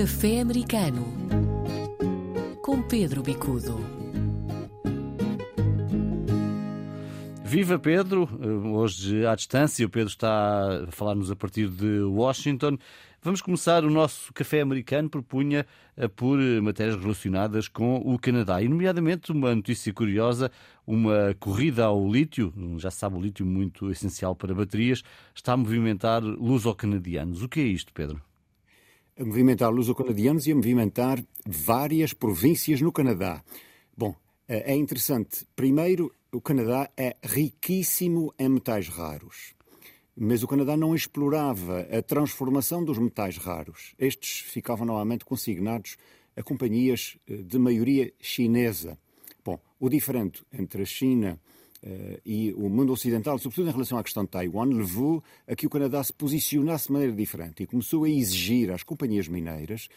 Café Americano com Pedro Bicudo. Viva Pedro, hoje à distância, o Pedro está a falar-nos a partir de Washington. Vamos começar o nosso café americano, propunha por matérias relacionadas com o Canadá, e nomeadamente uma notícia curiosa, uma corrida ao lítio, já se sabe o lítio muito essencial para baterias, está a movimentar luso-canadianos. O que é isto, Pedro? A movimentar luso-canadianos e a movimentar várias províncias no Canadá. Bom, é interessante. Primeiro, o Canadá é riquíssimo em metais raros. Mas o Canadá não explorava a transformação dos metais raros. Estes ficavam normalmente consignados a companhias eh, de maioria chinesa. Bom, o diferente entre a China uh, e o mundo ocidental, sobretudo em relação à questão de Taiwan, levou a que o Canadá se posicionasse de maneira diferente e começou a exigir às companhias mineiras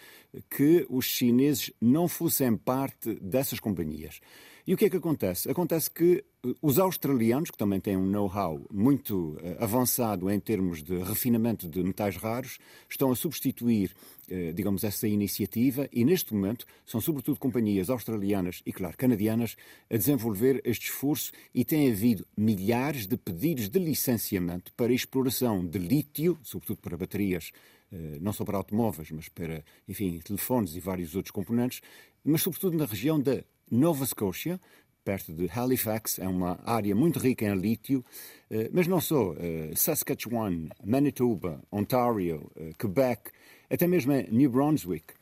que os chineses não fossem parte dessas companhias. E o que é que acontece? Acontece que eh, os australianos, que também têm um know-how muito uh, avançado em termos de refinamento de metais raros, estão a substituir, uh, digamos, essa iniciativa e, neste momento, são sobretudo companhias australianas e, claro, canadianas a desenvolver este esforço e tem havido milhares de pedidos de licenciamento para exploração de lítio, sobretudo para baterias não só para automóveis, mas para, enfim, telefones e vários outros componentes, mas sobretudo na região da Nova Scotia, perto de Halifax, é uma área muito rica em lítio, eh, mas não só. Eh, Saskatchewan, Manitoba, Ontario, eh, Quebec, até mesmo New Brunswick.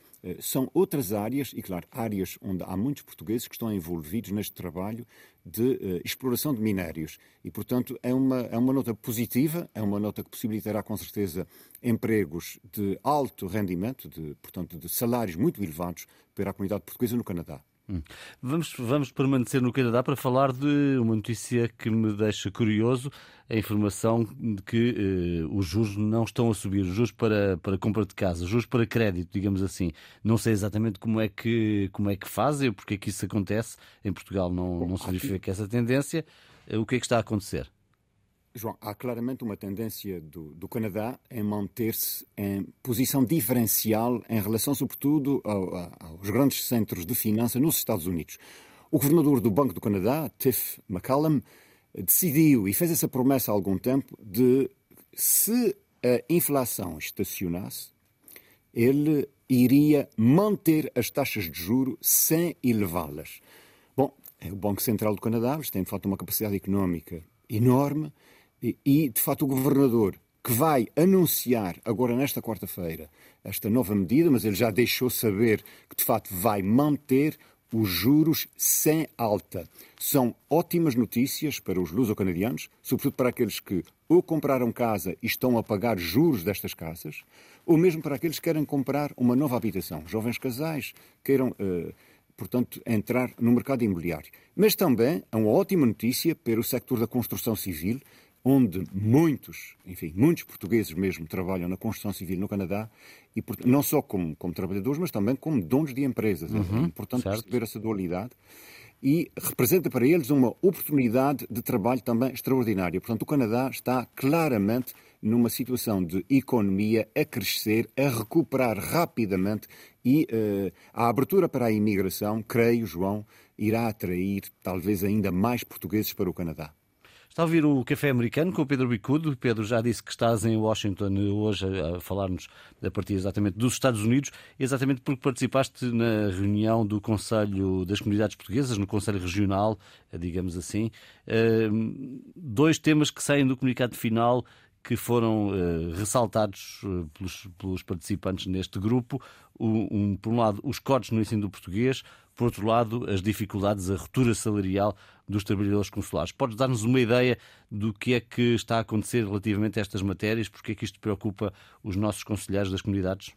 São outras áreas, e claro, áreas onde há muitos portugueses que estão envolvidos neste trabalho de exploração de minérios. E, portanto, é uma, é uma nota positiva, é uma nota que possibilitará com certeza empregos de alto rendimento, de, portanto, de salários muito elevados para a comunidade portuguesa no Canadá. Hum. Vamos, vamos permanecer no Canadá para falar de uma notícia que me deixa curioso: a informação de que eh, os juros não estão a subir, os juros para, para compra de casa, juros para crédito, digamos assim. Não sei exatamente como é que, como é que fazem, porque é que isso acontece. Em Portugal não, não se verifica essa tendência. Eh, o que é que está a acontecer? João, há claramente uma tendência do, do Canadá em manter-se em posição diferencial em relação, sobretudo, ao, aos grandes centros de finanças nos Estados Unidos. O governador do Banco do Canadá, Tiff McCallum, decidiu e fez essa promessa há algum tempo de se a inflação estacionasse, ele iria manter as taxas de juro sem elevá-las. Bom, é o Banco Central do Canadá, têm de facto uma capacidade económica enorme e, de facto, o governador que vai anunciar agora nesta quarta-feira esta nova medida, mas ele já deixou saber que de facto vai manter os juros sem alta. São ótimas notícias para os luso-canadianos, sobretudo para aqueles que ou compraram casa e estão a pagar juros destas casas, ou mesmo para aqueles que querem comprar uma nova habitação. Jovens casais queiram. Uh, portanto, entrar no mercado imobiliário. Mas também é uma ótima notícia para o sector da construção civil, onde muitos, enfim, muitos portugueses mesmo trabalham na construção civil no Canadá, e não só como, como trabalhadores, mas também como donos de empresas. Uhum, é importante certo. perceber essa dualidade e representa para eles uma oportunidade de trabalho também extraordinária. Portanto, o Canadá está claramente numa situação de economia a crescer, a recuperar rapidamente e uh, a abertura para a imigração, creio, João, irá atrair talvez ainda mais portugueses para o Canadá. Está a ouvir o Café Americano com o Pedro Bicudo. Pedro já disse que estás em Washington hoje a falar-nos a partir exatamente dos Estados Unidos, exatamente porque participaste na reunião do Conselho das Comunidades Portuguesas, no Conselho Regional, digamos assim. Dois temas que saem do comunicado final que foram uh, ressaltados uh, pelos, participantes neste grupo. Um, por um lado, os cortes no ensino do português, por outro lado, as dificuldades, a ruptura salarial dos trabalhadores consulares. Podes dar-nos uma ideia do que é que está a acontecer relativamente a estas matérias? Porque é que isto preocupa os nossos conselheiros das comunidades?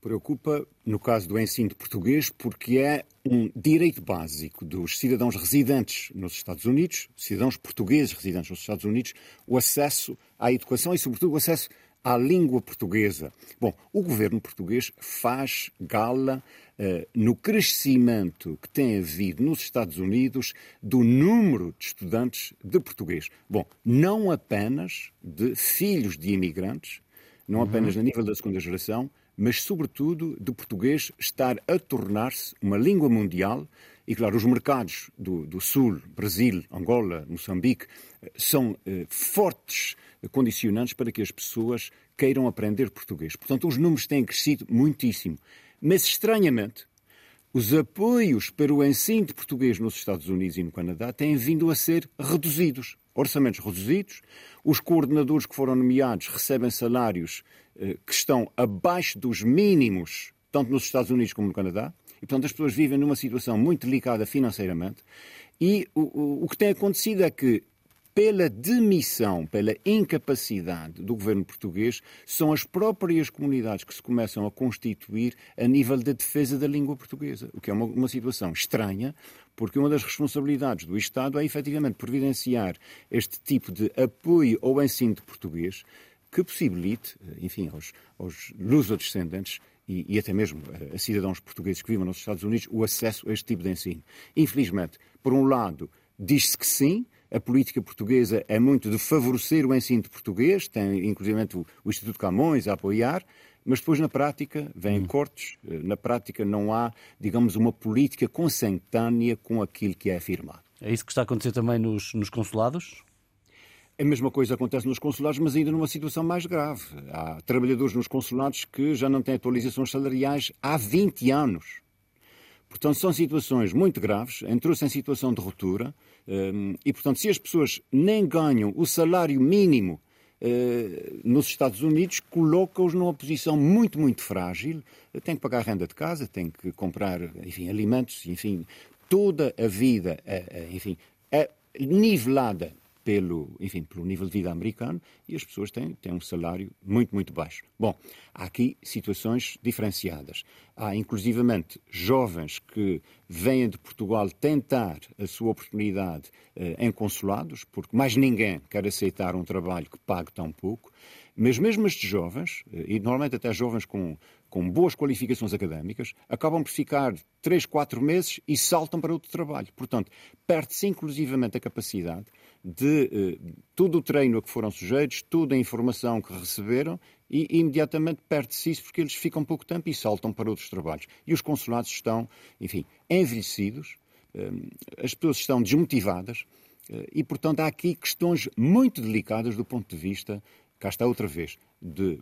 Preocupa, no caso do ensino de português, porque é um direito básico dos cidadãos residentes nos Estados Unidos, cidadãos portugueses residentes nos Estados Unidos, o acesso à educação e, sobretudo, o acesso à língua portuguesa. Bom, o governo português faz gala uh, no crescimento que tem havido nos Estados Unidos do número de estudantes de português. Bom, não apenas de filhos de imigrantes, não apenas a nível da segunda geração, mas, sobretudo, do português estar a tornar-se uma língua mundial. E, claro, os mercados do, do Sul, Brasil, Angola, Moçambique, são eh, fortes condicionantes para que as pessoas queiram aprender português. Portanto, os números têm crescido muitíssimo. Mas, estranhamente, os apoios para o ensino de português nos Estados Unidos e no Canadá têm vindo a ser reduzidos. Orçamentos reduzidos, os coordenadores que foram nomeados recebem salários eh, que estão abaixo dos mínimos, tanto nos Estados Unidos como no Canadá, e portanto as pessoas vivem numa situação muito delicada financeiramente. E o, o, o que tem acontecido é que pela demissão, pela incapacidade do governo português, são as próprias comunidades que se começam a constituir a nível da defesa da língua portuguesa, o que é uma, uma situação estranha, porque uma das responsabilidades do Estado é efetivamente providenciar este tipo de apoio ao ensino de português que possibilite, enfim, aos, aos lusodescendentes e, e até mesmo a cidadãos portugueses que vivem nos Estados Unidos o acesso a este tipo de ensino. Infelizmente, por um lado, diz-se que sim, a política portuguesa é muito de favorecer o ensino de português, tem inclusive o, o Instituto Camões a apoiar, mas depois na prática vêm hum. cortes, eh, na prática não há, digamos, uma política consentânea com aquilo que é afirmado. É isso que está a acontecer também nos, nos consulados? A mesma coisa acontece nos consulados, mas ainda numa situação mais grave. Há trabalhadores nos consulados que já não têm atualizações salariais há 20 anos. Portanto, são situações muito graves, entrou-se em situação de ruptura, hum, e, portanto, se as pessoas nem ganham o salário mínimo eh, nos Estados Unidos, coloca-os numa posição muito, muito frágil. Tem que pagar a renda de casa, tem que comprar, enfim, alimentos, enfim, toda a vida, é, é, enfim, é nivelada pelo, enfim, pelo nível de vida americano e as pessoas têm, têm um salário muito, muito baixo. Bom, há aqui situações diferenciadas. Há, inclusivamente, jovens que vêm de Portugal tentar a sua oportunidade eh, em consulados, porque mais ninguém quer aceitar um trabalho que pague tão pouco. Mas mesmo estes jovens, eh, e normalmente até jovens com, com boas qualificações académicas, acabam por ficar 3, 4 meses e saltam para outro trabalho. Portanto, perde-se inclusivamente a capacidade de eh, todo o treino a que foram sujeitos, toda a informação que receberam e, imediatamente perde-se isso porque eles ficam pouco tempo e saltam para outros trabalhos. E os consulados estão, enfim, envelhecidos, eh, as pessoas estão desmotivadas eh, e, portanto, há aqui questões muito delicadas do ponto de vista cá está outra vez, de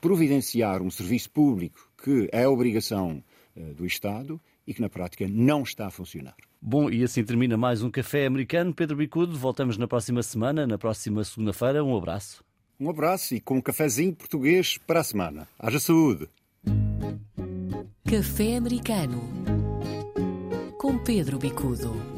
providenciar um serviço público que é obrigação uh, do Estado e que na prática não está a funcionar. Bom, e assim termina mais um Café Americano. Pedro Bicudo, voltamos na próxima semana, na próxima segunda-feira. Um abraço. Um abraço e com um cafezinho português para a semana. Haja saúde. Café Americano com Pedro Bicudo.